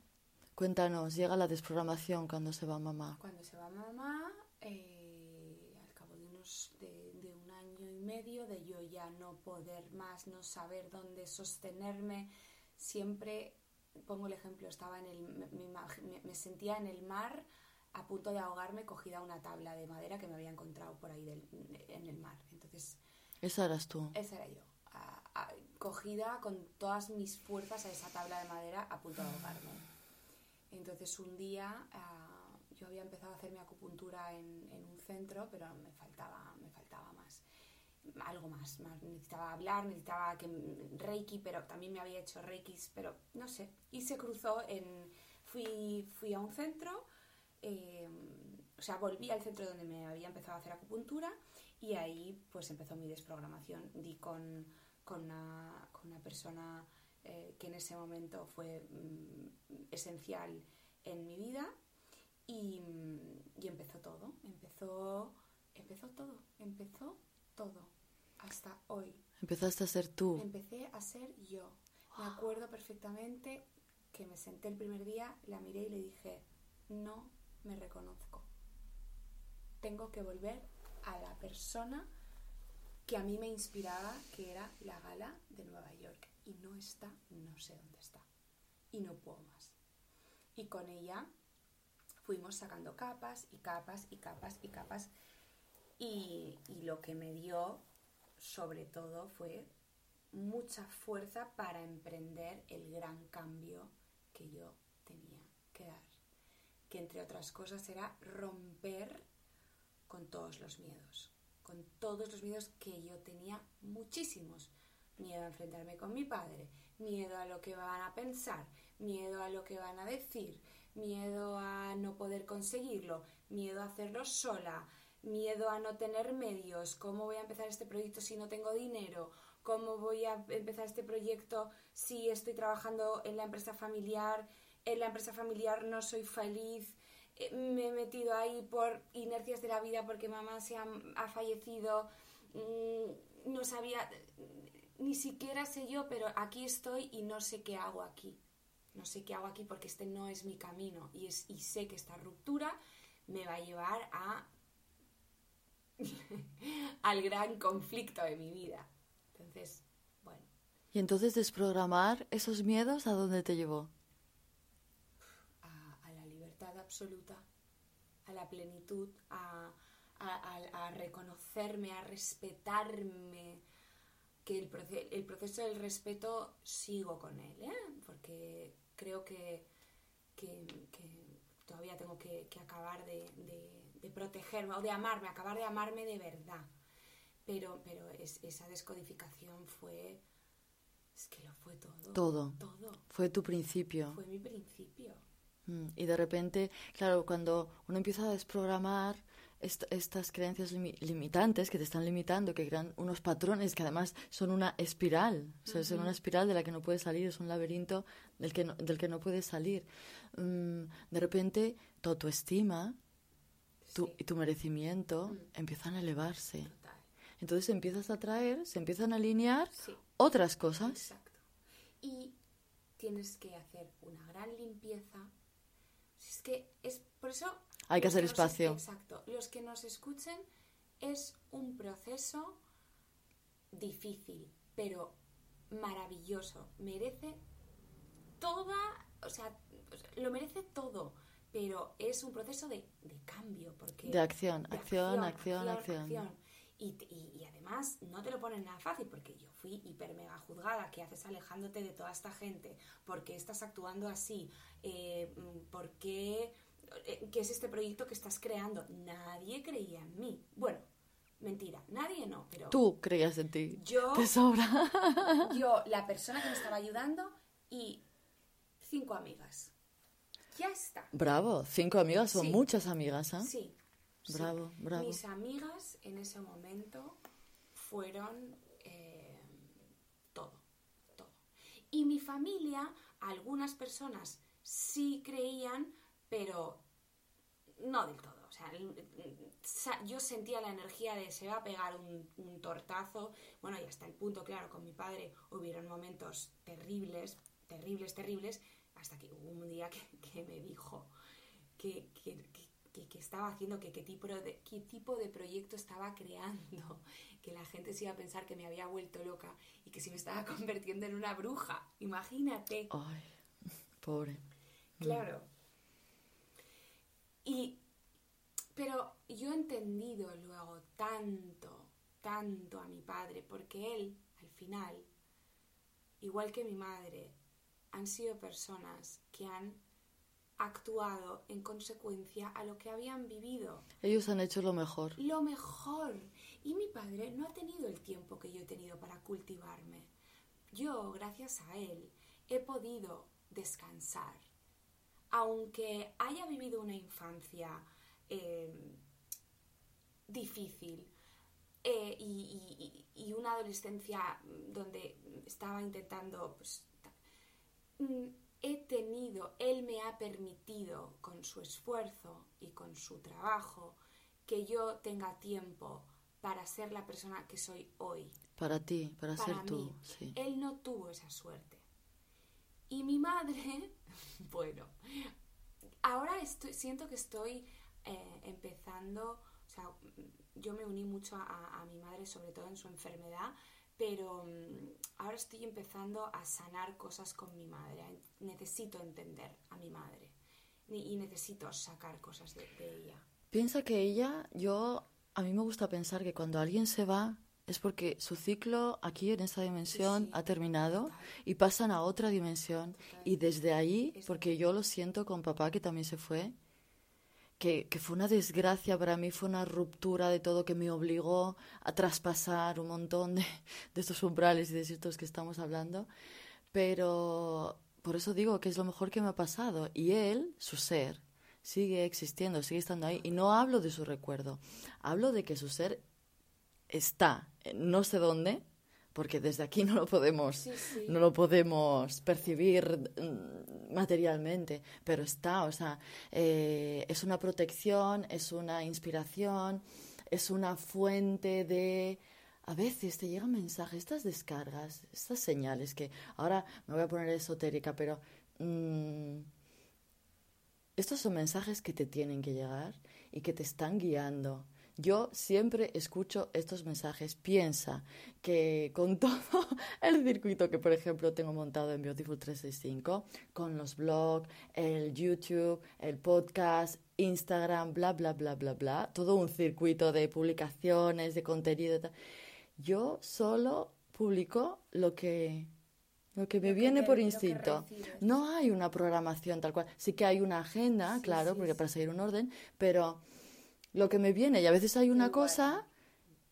cuéntanos, llega la desprogramación cuando se va mamá. Cuando se va mamá, eh, al cabo de, unos, de, de un año y medio, de yo ya no poder más, no saber dónde sostenerme, siempre, pongo el ejemplo, estaba en el, me, sentía en el mar a punto de ahogarme cogida a una tabla de madera que me había encontrado por ahí del- en el mar. Entonces, Esa eras tú. esa era yo, a- a- cogida con todas mis fuerzas a esa tabla de madera a punto de ahogarme. Entonces un día ah, yo había empezado a hacer mi acupuntura en, en un centro, pero me faltaba. Algo más, más. Necesitaba hablar, necesitaba que Reiki, pero también me había hecho Reiki, pero no sé. Y se cruzó en... Fui, fui a un centro, eh, o sea, volví al centro donde me había empezado a hacer acupuntura y ahí pues empezó mi desprogramación. Di con, con, una, persona eh, que en ese momento fue mm, esencial en mi vida y, y empezó todo, empezó, empezó todo, empezó todo, hasta hoy. Empezaste a ser tú. Empecé a ser yo. Me acuerdo perfectamente que me senté el primer día, la miré y le dije, no me reconozco. Tengo que volver a la persona que a mí me inspiraba, que era la gala de Nueva York. Y no está, no sé dónde está. Y no puedo más. Y con ella fuimos sacando capas y capas y capas y capas. Y, y lo que me dio, sobre todo, fue mucha fuerza para emprender el gran cambio que yo tenía que dar. Que entre otras cosas era romper con todos los miedos. Con todos los miedos que yo tenía muchísimos. Miedo a enfrentarme con mi padre, miedo a lo que van a pensar, miedo a lo que van a decir, miedo a no poder conseguirlo, miedo a hacerlo sola, miedo a no tener medios, cómo voy a empezar este proyecto si no tengo dinero, cómo voy a empezar este proyecto si estoy trabajando en la empresa familiar, en la empresa familiar no soy feliz, eh, me he metido ahí por inercias de la vida porque mamá se ha, ha fallecido, mm, no sabía, ni siquiera sé yo, pero aquí estoy y no sé qué hago aquí. No sé qué hago aquí porque este no es mi camino y, es, y sé que esta ruptura me va a llevar a al gran conflicto de mi vida. Entonces, bueno, Y entonces desprogramar esos miedos, ¿a dónde te llevó? a, a la libertad absoluta, a la plenitud, a, a- a- a reconocerme, a respetarme, que el, proce- el proceso del respeto sigo con él, ¿eh? porque creo que, que- que todavía tengo que, que acabar de, de- de protegerme o de amarme, acabar de amarme de verdad. Pero, pero es- esa descodificación fue... Es que lo fue todo. Todo. Todo. Fue tu principio. Fue mi principio. Mm, Y de repente, claro, cuando uno empieza a desprogramar est- estas creencias limi- limitantes que te están limitando, que crean unos patrones que además son una espiral, o sea, son una espiral de la que no puedes salir, es un laberinto del que no, del que no puedes salir. Mm, de repente, tu autoestima tu- Sí. tu merecimiento empiezan a elevarse. Total. Entonces empiezas a traer, se empiezan a alinear Sí. otras cosas. Exacto. Y tienes que hacer una gran limpieza. Si Es que es por eso. Hay que hacer espacio. exacto. Los que nos escuchen es un proceso difícil, pero maravilloso. Merece toda. O sea, lo merece todo. Pero es un proceso de, de cambio. Porque De acción, de acción, acción, acción. Y, y- y además no te lo ponen nada fácil porque yo fui hiper mega juzgada. ¿Qué haces alejándote de toda esta gente? ¿Por qué estás actuando así? Eh, mm, ¿Por qué? eh, ¿Qué es este proyecto que estás creando? Nadie creía en mí. Bueno, mentira, nadie no, pero Tú creías en ti. Yo- Te sobra. yo, la persona que me estaba ayudando y cinco amigas. Ya está. Bravo, cinco amigas son Sí. muchas amigas, ¿ah? Sí. sí. Bravo, bravo. Mis amigas en ese momento fueron eh, todo, todo. Y mi familia, algunas personas sí creían, pero no del todo. O sea, yo sentía la energía de se va a pegar un, un tortazo. Bueno, y hasta el punto, claro, con mi padre hubieron momentos terribles, terribles, terribles, hasta que hubo un día que, que me dijo que, que- que- que- que estaba haciendo, que qué tipo, de, qué tipo de proyecto estaba creando, que la gente se iba a pensar que me había vuelto loca y que si me estaba convirtiendo en una bruja. Imagínate. Ay, pobre. Claro. Y, pero yo he entendido luego tanto, tanto a mi padre, porque él, al final, igual que mi madre, han sido personas que han actuado en consecuencia a lo que habían vivido. Ellos han hecho lo mejor. Lo mejor. Y mi padre no ha tenido el tiempo que yo he tenido para cultivarme. Yo, gracias a él, he podido descansar. Aunque haya vivido una infancia eh, difícil eh, y, y- y- y una adolescencia donde estaba intentando pues, he tenido, él me ha permitido con su esfuerzo y con su trabajo que yo tenga tiempo para ser la persona que soy hoy. Para ti, para, Para ser tú. Sí. Él no tuvo esa suerte. Y mi madre, bueno, ahora estoy, siento que estoy eh, empezando, o sea, yo me uní mucho a, a mi madre, sobre todo en su enfermedad, pero mm, ahora estoy empezando a sanar cosas con mi madre. Necesito entender a mi madre y necesito sacar cosas de, de ella. Piensa que ella, yo, a mí me gusta pensar que cuando alguien se va es porque su ciclo aquí en esta dimensión sí. ha terminado Total. y pasan a otra dimensión. Total. Y desde ahí, porque yo lo siento con papá que también se fue, que, fue una desgracia para mí, fue una ruptura de todo que me obligó a traspasar un montón de, de estos umbrales y de estos que estamos hablando. Pero por eso digo que es lo mejor que me ha pasado. Y él, su ser, sigue existiendo, sigue estando ahí. Y no hablo de su recuerdo, hablo de que su ser está, no sé dónde, porque desde aquí no lo podemos, Sí, sí. no lo podemos percibir mm, materialmente, pero está, o sea, eh, es una protección, es una inspiración, es una fuente de... A veces te llegan mensajes, estas descargas, estas señales que ahora me voy a poner esotérica, pero mm, estos son mensajes que te tienen que llegar y que te están guiando. Yo siempre escucho estos mensajes. Piensa que con todo el circuito que, por ejemplo, tengo montado en Beautiful 365, con los blogs, el YouTube, el podcast, Instagram, bla, bla, bla, bla, bla, todo un circuito de publicaciones, de contenido. tal, Yo solo publico lo que, lo que me Lo viene por instinto. No hay una programación tal cual. Sí que hay una agenda, Sí, claro, sí, porque sí. para seguir un orden, pero lo que me viene. Y a veces hay una cosa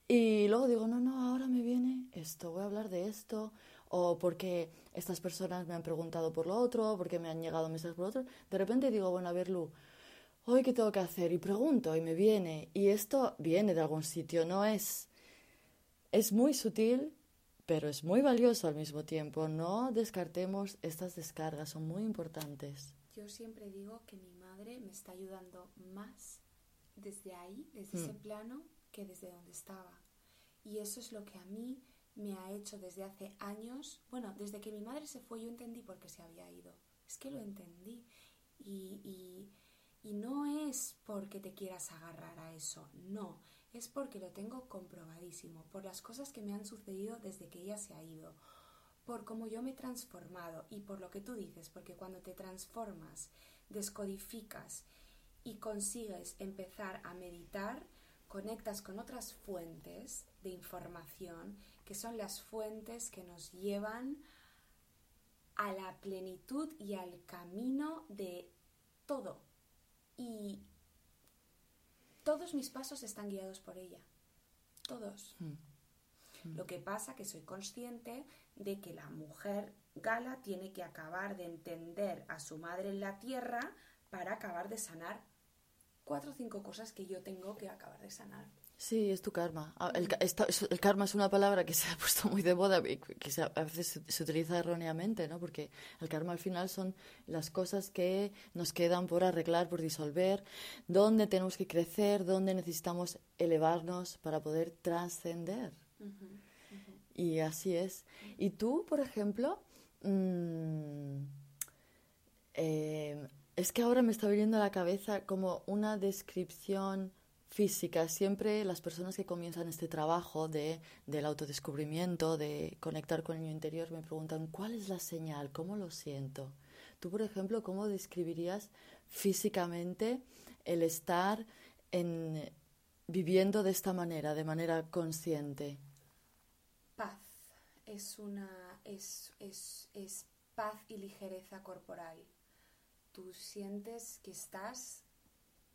y luego digo, no, no, ahora me viene esto, voy a hablar de esto, o porque estas personas me han preguntado por lo otro, porque me han llegado mensajes por lo otro. De repente digo, bueno, a ver, Lu, hoy qué tengo que hacer y pregunto y me viene y esto viene de algún sitio, no es es muy sutil, pero es muy valioso al mismo tiempo. No descartemos estas descargas, son muy importantes. Yo siempre digo que mi madre me está ayudando más desde ahí, desde ese Mm. plano, que desde donde estaba. Y eso es lo que a mí me ha hecho desde hace años. Bueno, desde que mi madre se fue yo entendí por qué se había ido. Es que lo entendí. Y, y, y no es porque te quieras agarrar a eso, no. Es porque lo tengo comprobadísimo, por las cosas que me han sucedido desde que ella se ha ido, por cómo yo me he transformado y por lo que tú dices, porque cuando te transformas, descodificas y consigues empezar a meditar, conectas con otras fuentes de información que son las fuentes que nos llevan a la plenitud y al camino de todo. Y todos mis pasos están guiados por ella. Todos. Lo que pasa que soy consciente de que la mujer gala tiene que acabar de entender a su madre en la tierra para acabar de sanar cuatro o cinco cosas que yo tengo que acabar de sanar. Sí, es tu karma. Ah, El, esta- karma es una palabra que se ha puesto muy de moda y que se- a veces se, se utiliza erróneamente, ¿no? Porque el karma al final son las cosas que nos quedan por arreglar, por disolver, dónde tenemos que crecer, dónde necesitamos elevarnos para poder trascender. Y así es. Y tú, por ejemplo, mm, eh, es que ahora me está viniendo a la cabeza como una descripción física. Siempre las personas que comienzan este trabajo de, del autodescubrimiento, de conectar con el niño interior, me preguntan, ¿cuál es la señal? ¿Cómo lo siento? Tú, por ejemplo, ¿cómo describirías físicamente el estar en, viviendo de esta manera, de manera consciente? Paz es una es, es, es paz y ligereza corporal. Tú sientes que estás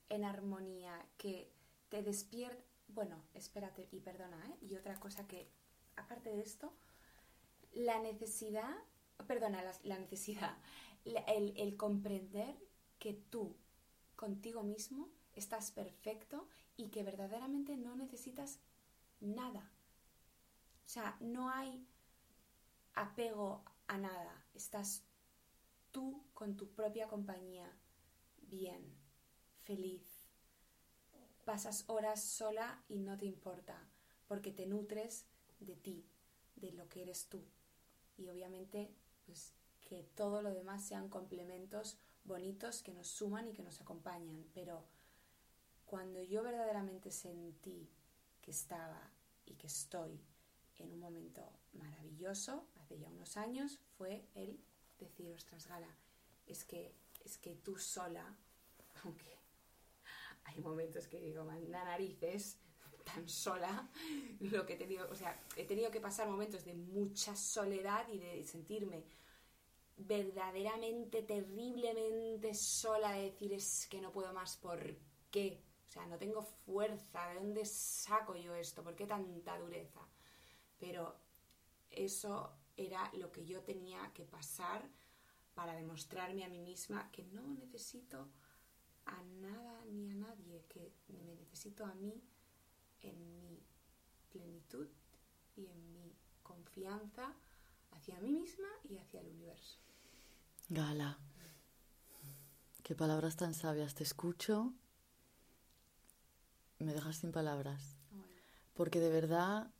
en armonía, que te despierta. Bueno, espérate y perdona, ¿eh? Y otra cosa que, aparte de esto, la necesidad, perdona, la, necesidad, el, el comprender que tú, contigo mismo, estás perfecto y que verdaderamente no necesitas nada. O sea, no hay apego a nada. Estás tú con tu propia compañía, bien, feliz. Pasas horas sola y no te importa, porque te nutres de ti, de lo que eres tú. Y obviamente, pues que todo lo demás sean complementos bonitos que nos suman y que nos acompañan. Pero cuando yo verdaderamente sentí que estaba y que estoy en un momento maravilloso, hace ya unos años, fue el decir, ostras, Gala, es que, es que tú sola, aunque hay momentos que digo, manda narices, tan sola, lo que he tenido, o sea, he tenido que pasar momentos de mucha soledad y de sentirme verdaderamente, terriblemente sola, de decir, es que no puedo más, ¿por qué? O sea, no tengo fuerza, ¿de dónde saco yo esto? ¿Por qué tanta dureza? Pero eso era lo que yo tenía que pasar para demostrarme a mí misma que no necesito a nada ni a nadie, que me necesito a mí en mi plenitud y en mi confianza hacia mí misma y hacia el universo. Gala, qué palabras tan sabias. Te escucho, me dejas sin palabras. Bueno, Porque de verdad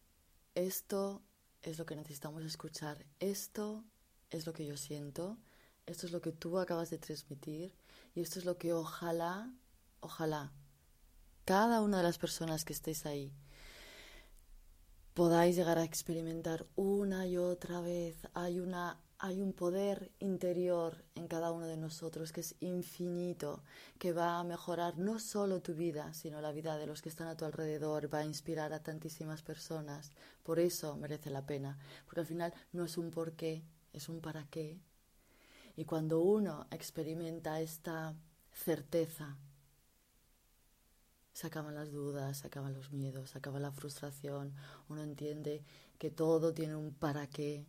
esto es lo que necesitamos escuchar. Esto es lo que yo siento. Esto es lo que tú acabas de transmitir. Y esto es lo que ojalá, ojalá, cada una de las personas que estéis ahí podáis llegar a experimentar una y otra vez. Hay una hay un poder interior en cada uno de nosotros que es infinito, que va a mejorar no solo tu vida, sino la vida de los que están a tu alrededor, va a inspirar a tantísimas personas. Por eso merece la pena, porque al final no es un por qué, es un para qué. Y cuando uno experimenta esta certeza Se acaban las dudas, se acaban los miedos, se acaba la frustración. Uno entiende que todo tiene un para qué.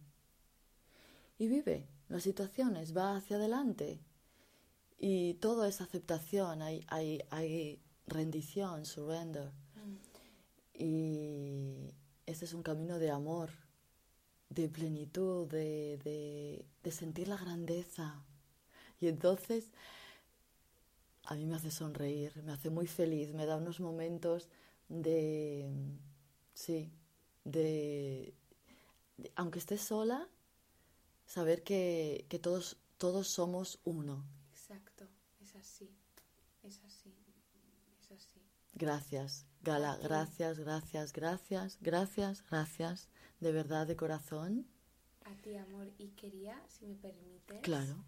Y vive las situaciones, va hacia adelante. Y todo es aceptación, hay, hay, hay rendición, surrender. Y ese es un camino de amor, de plenitud, de, de, de sentir la grandeza. Y entonces a mí me hace sonreír, me hace muy feliz, me da unos momentos de, sí, de, de aunque esté sola, saber que, que todos, todos somos uno. Exacto, es así, es así, es así. Gracias, Gala, gracias, gracias, gracias, gracias, gracias, de verdad, de corazón. A ti, amor, y quería, si me permites, Claro,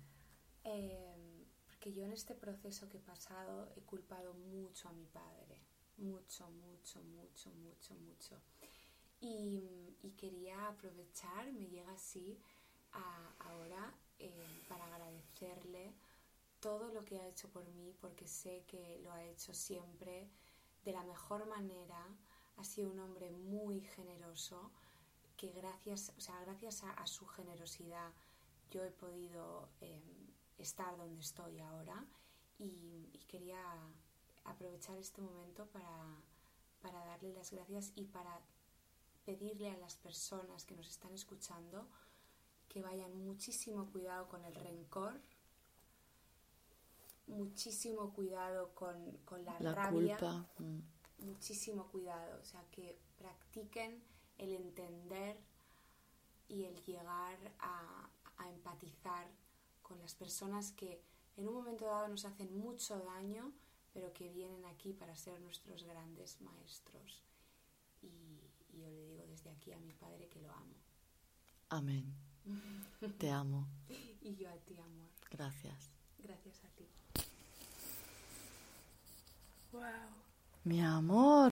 eh, porque yo en este proceso que he pasado he culpado mucho a mi padre, mucho, mucho, mucho, mucho, mucho. Y, y quería aprovechar, me llega así ahora eh, para agradecerle todo lo que ha hecho por mí, porque sé que lo ha hecho siempre de la mejor manera. Ha sido un hombre muy generoso, que gracias, o sea, gracias a, su generosidad yo he podido eh, estar donde estoy ahora y, y quería aprovechar este momento para, para darle las gracias y para pedirle a las personas que nos están escuchando que vayan muchísimo cuidado con el rencor, muchísimo cuidado con, con la, la rabia, culpa. mm, muchísimo cuidado, o sea, que practiquen el entender y el llegar a, a empatizar con las personas que en un momento dado nos hacen mucho daño, pero que vienen aquí para ser nuestros grandes maestros. Y, y yo le digo desde aquí a mi padre que lo amo. Amén. Te amo. Y yo a ti, amor. Gracias. Gracias a ti. Wow. Mi amor.